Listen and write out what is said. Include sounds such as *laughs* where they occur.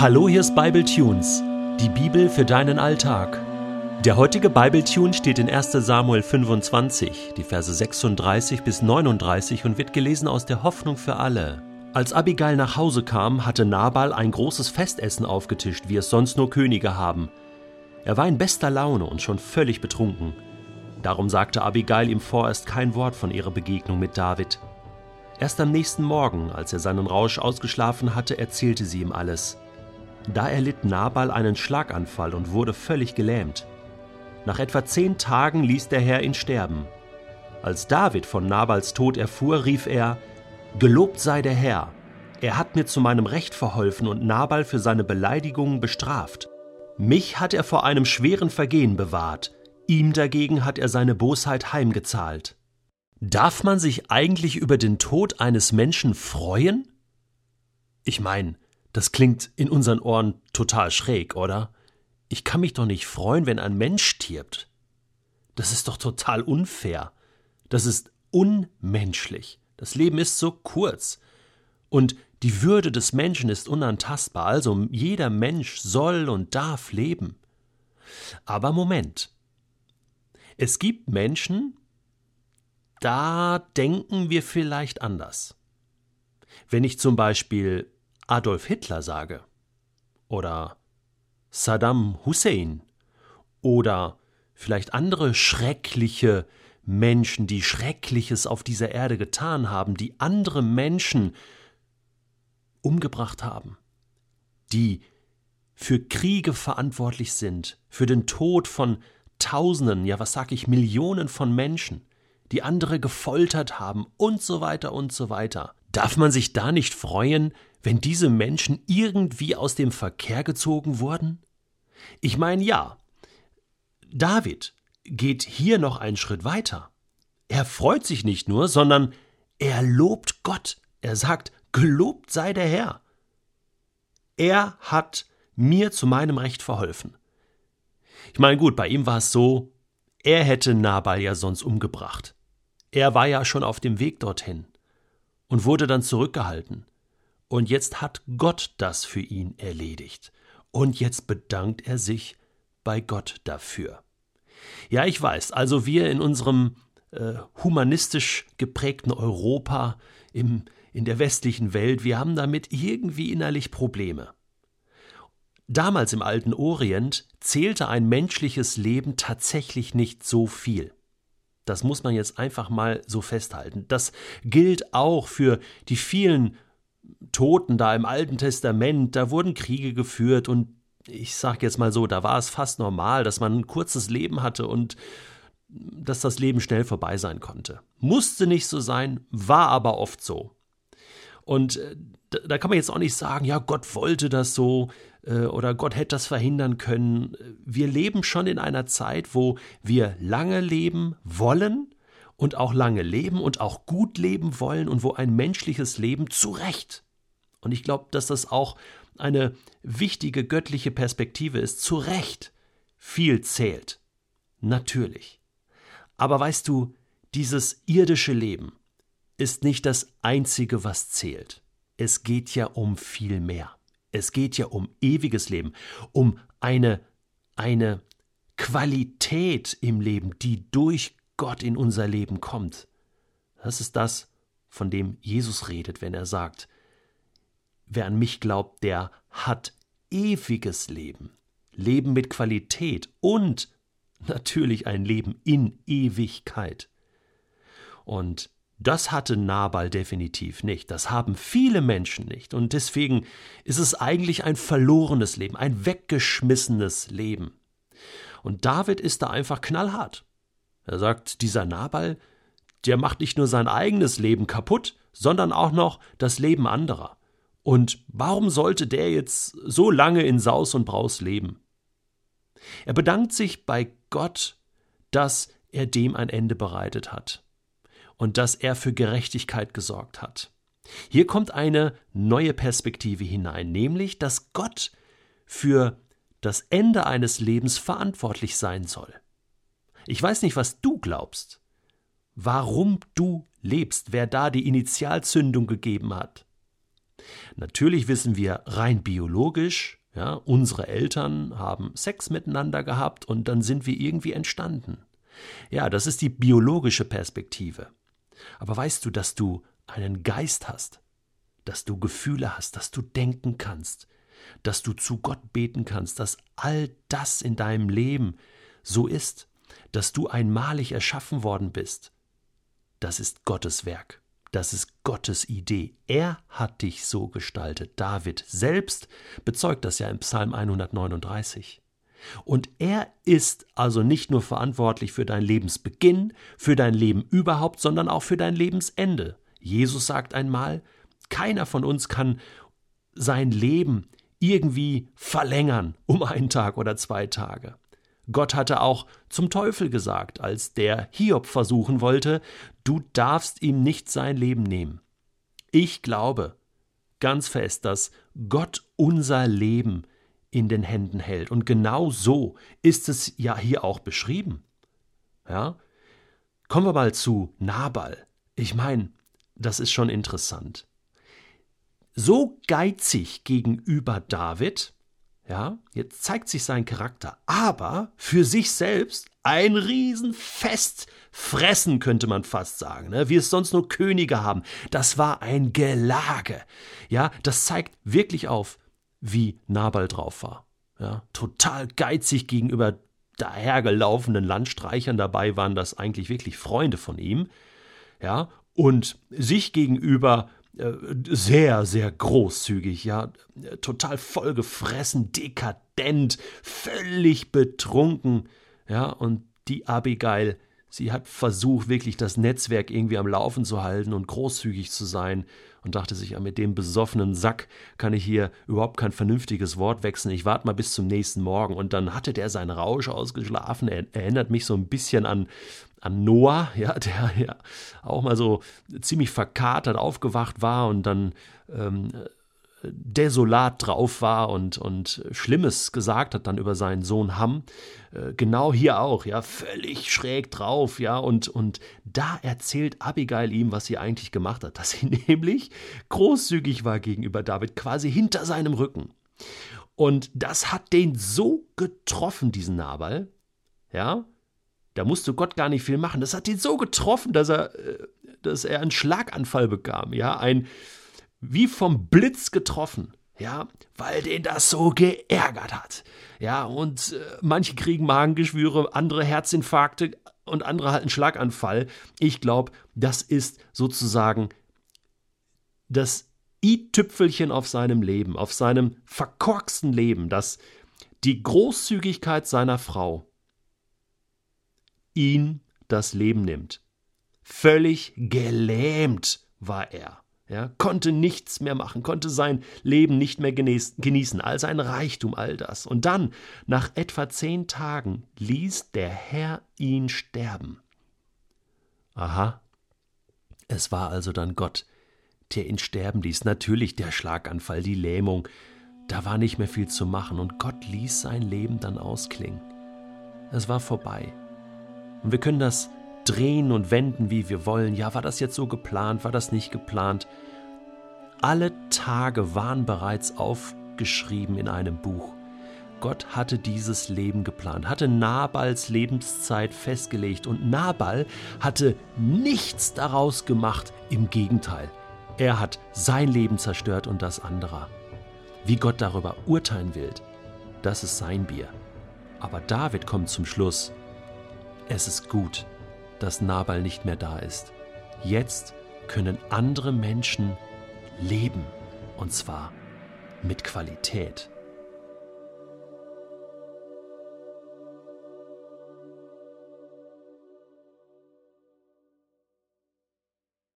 Hallo, hier ist Bible Tunes, die Bibel für deinen Alltag. Der heutige Bible Tune steht in 1. Samuel 25, die Verse 36 bis 39 und wird gelesen aus der Hoffnung für alle. Als Abigail nach Hause kam, hatte Nabal ein großes Festessen aufgetischt, wie es sonst nur Könige haben. Er war in bester Laune und schon völlig betrunken. Darum sagte Abigail ihm vorerst kein Wort von ihrer Begegnung mit David. Erst am nächsten Morgen, als er seinen Rausch ausgeschlafen hatte, erzählte sie ihm alles. Da erlitt Nabal einen Schlaganfall und wurde völlig gelähmt. Nach etwa zehn Tagen ließ der Herr ihn sterben. Als David von Nabals Tod erfuhr, rief er: Gelobt sei der Herr! Er hat mir zu meinem Recht verholfen und Nabal für seine Beleidigungen bestraft. Mich hat er vor einem schweren Vergehen bewahrt, ihm dagegen hat er seine Bosheit heimgezahlt. Darf man sich eigentlich über den Tod eines Menschen freuen? Ich meine, das klingt in unseren Ohren total schräg, oder? Ich kann mich doch nicht freuen, wenn ein Mensch stirbt. Das ist doch total unfair. Das ist unmenschlich. Das Leben ist so kurz. Und die Würde des Menschen ist unantastbar, also jeder Mensch soll und darf leben. Aber Moment. Es gibt Menschen, da denken wir vielleicht anders. Wenn ich zum Beispiel Adolf Hitler sage oder Saddam Hussein oder vielleicht andere schreckliche Menschen, die Schreckliches auf dieser Erde getan haben, die andere Menschen umgebracht haben, die für Kriege verantwortlich sind, für den Tod von Tausenden, ja was sag ich, Millionen von Menschen, die andere gefoltert haben und so weiter und so weiter. Darf man sich da nicht freuen, wenn diese Menschen irgendwie aus dem Verkehr gezogen wurden? Ich meine ja, David geht hier noch einen Schritt weiter. Er freut sich nicht nur, sondern er lobt Gott. Er sagt, gelobt sei der Herr. Er hat mir zu meinem Recht verholfen. Ich meine, gut, bei ihm war es so, er hätte Nabal ja sonst umgebracht. Er war ja schon auf dem Weg dorthin und wurde dann zurückgehalten. Und jetzt hat Gott das für ihn erledigt. Und jetzt bedankt er sich bei Gott dafür. Ja, ich weiß, also wir in unserem äh, humanistisch geprägten Europa, im, in der westlichen Welt, wir haben damit irgendwie innerlich Probleme. Damals im alten Orient zählte ein menschliches Leben tatsächlich nicht so viel. Das muss man jetzt einfach mal so festhalten. Das gilt auch für die vielen Toten da im Alten Testament. Da wurden Kriege geführt und ich sage jetzt mal so, da war es fast normal, dass man ein kurzes Leben hatte und dass das Leben schnell vorbei sein konnte. Musste nicht so sein, war aber oft so. Und äh, da kann man jetzt auch nicht sagen, ja, Gott wollte das so äh, oder Gott hätte das verhindern können. Wir leben schon in einer Zeit, wo wir lange leben wollen und auch lange leben und auch gut leben wollen und wo ein menschliches Leben zu Recht. Und ich glaube, dass das auch eine wichtige göttliche Perspektive ist, zu Recht viel zählt. Natürlich. Aber weißt du, dieses irdische Leben ist nicht das Einzige, was zählt. Es geht ja um viel mehr. Es geht ja um ewiges Leben, um eine, eine Qualität im Leben, die durch Gott in unser Leben kommt. Das ist das, von dem Jesus redet, wenn er sagt, wer an mich glaubt, der hat ewiges Leben, Leben mit Qualität und natürlich ein Leben in Ewigkeit. Und das hatte Nabal definitiv nicht. Das haben viele Menschen nicht. Und deswegen ist es eigentlich ein verlorenes Leben, ein weggeschmissenes Leben. Und David ist da einfach knallhart. Er sagt, dieser Nabal, der macht nicht nur sein eigenes Leben kaputt, sondern auch noch das Leben anderer. Und warum sollte der jetzt so lange in Saus und Braus leben? Er bedankt sich bei Gott, dass er dem ein Ende bereitet hat und dass er für Gerechtigkeit gesorgt hat. Hier kommt eine neue Perspektive hinein, nämlich, dass Gott für das Ende eines Lebens verantwortlich sein soll. Ich weiß nicht, was du glaubst, warum du lebst, wer da die Initialzündung gegeben hat. Natürlich wissen wir rein biologisch, ja, unsere Eltern haben Sex miteinander gehabt und dann sind wir irgendwie entstanden. Ja, das ist die biologische Perspektive. Aber weißt du, dass du einen Geist hast, dass du Gefühle hast, dass du denken kannst, dass du zu Gott beten kannst, dass all das in deinem Leben so ist, dass du einmalig erschaffen worden bist. Das ist Gottes Werk. Das ist Gottes Idee. Er hat dich so gestaltet. David selbst bezeugt das ja im Psalm 139. Und er ist also nicht nur verantwortlich für dein Lebensbeginn, für dein Leben überhaupt, sondern auch für dein Lebensende. Jesus sagt einmal, keiner von uns kann sein Leben irgendwie verlängern um einen Tag oder zwei Tage. Gott hatte auch zum Teufel gesagt, als der Hiob versuchen wollte, du darfst ihm nicht sein Leben nehmen. Ich glaube ganz fest, dass Gott unser Leben in den Händen hält. Und genau so ist es ja hier auch beschrieben. Ja? Kommen wir mal zu Nabal. Ich meine, das ist schon interessant. So geizig gegenüber David, ja, jetzt zeigt sich sein Charakter, aber für sich selbst ein Riesenfest fressen, könnte man fast sagen, ne? wie es sonst nur Könige haben. Das war ein Gelage. Ja, das zeigt wirklich auf, wie Nabal drauf war. Ja, total geizig gegenüber dahergelaufenen Landstreichern. Dabei waren das eigentlich wirklich Freunde von ihm. Ja, und sich gegenüber sehr, sehr großzügig, ja, total vollgefressen, dekadent, völlig betrunken, ja, und die Abigail, sie hat versucht, wirklich das Netzwerk irgendwie am Laufen zu halten und großzügig zu sein und dachte sich, ja, mit dem besoffenen Sack kann ich hier überhaupt kein vernünftiges Wort wechseln. Ich warte mal bis zum nächsten Morgen. Und dann hatte der seinen Rausch ausgeschlafen. Er erinnert mich so ein bisschen an an Noah, *laughs* ja, der ja auch mal so ziemlich verkatert aufgewacht war und dann ähm, desolat drauf war und, und Schlimmes gesagt hat dann über seinen Sohn Ham. Äh, genau hier auch, ja, völlig schräg drauf, ja, und, und da erzählt Abigail ihm, was sie eigentlich gemacht hat, *laughs* dass sie nämlich großzügig war gegenüber David, quasi hinter seinem Rücken. Und das hat den so getroffen, diesen Nabal, ja, da musste Gott gar nicht viel machen. Das hat ihn so getroffen, dass er, äh, dass er einen Schlaganfall bekam, ja, ein wie vom Blitz getroffen, ja, weil den das so geärgert hat. Ja, und äh, manche kriegen Magengeschwüre, andere Herzinfarkte und andere halt einen Schlaganfall. Ich glaube, das ist sozusagen das i-Tüpfelchen auf seinem Leben, auf seinem verkorksten Leben, dass die Großzügigkeit seiner Frau ihn das Leben nimmt. Völlig gelähmt war er. Ja, konnte nichts mehr machen, konnte sein Leben nicht mehr genießen, all sein Reichtum, all das. Und dann, nach etwa zehn Tagen, ließ der Herr ihn sterben. Aha, es war also dann Gott, der ihn sterben ließ. Natürlich der Schlaganfall, die Lähmung, da war nicht mehr viel zu machen, und Gott ließ sein Leben dann ausklingen. Es war vorbei. Und wir können das drehen und wenden, wie wir wollen. Ja, war das jetzt so geplant? War das nicht geplant? Alle Tage waren bereits aufgeschrieben in einem Buch. Gott hatte dieses Leben geplant, hatte Nabals Lebenszeit festgelegt und Nabal hatte nichts daraus gemacht, im Gegenteil. Er hat sein Leben zerstört und das anderer. Wie Gott darüber urteilen will, das ist sein Bier. Aber David kommt zum Schluss, es ist gut, dass Nabal nicht mehr da ist. Jetzt können andere Menschen leben, und zwar mit Qualität.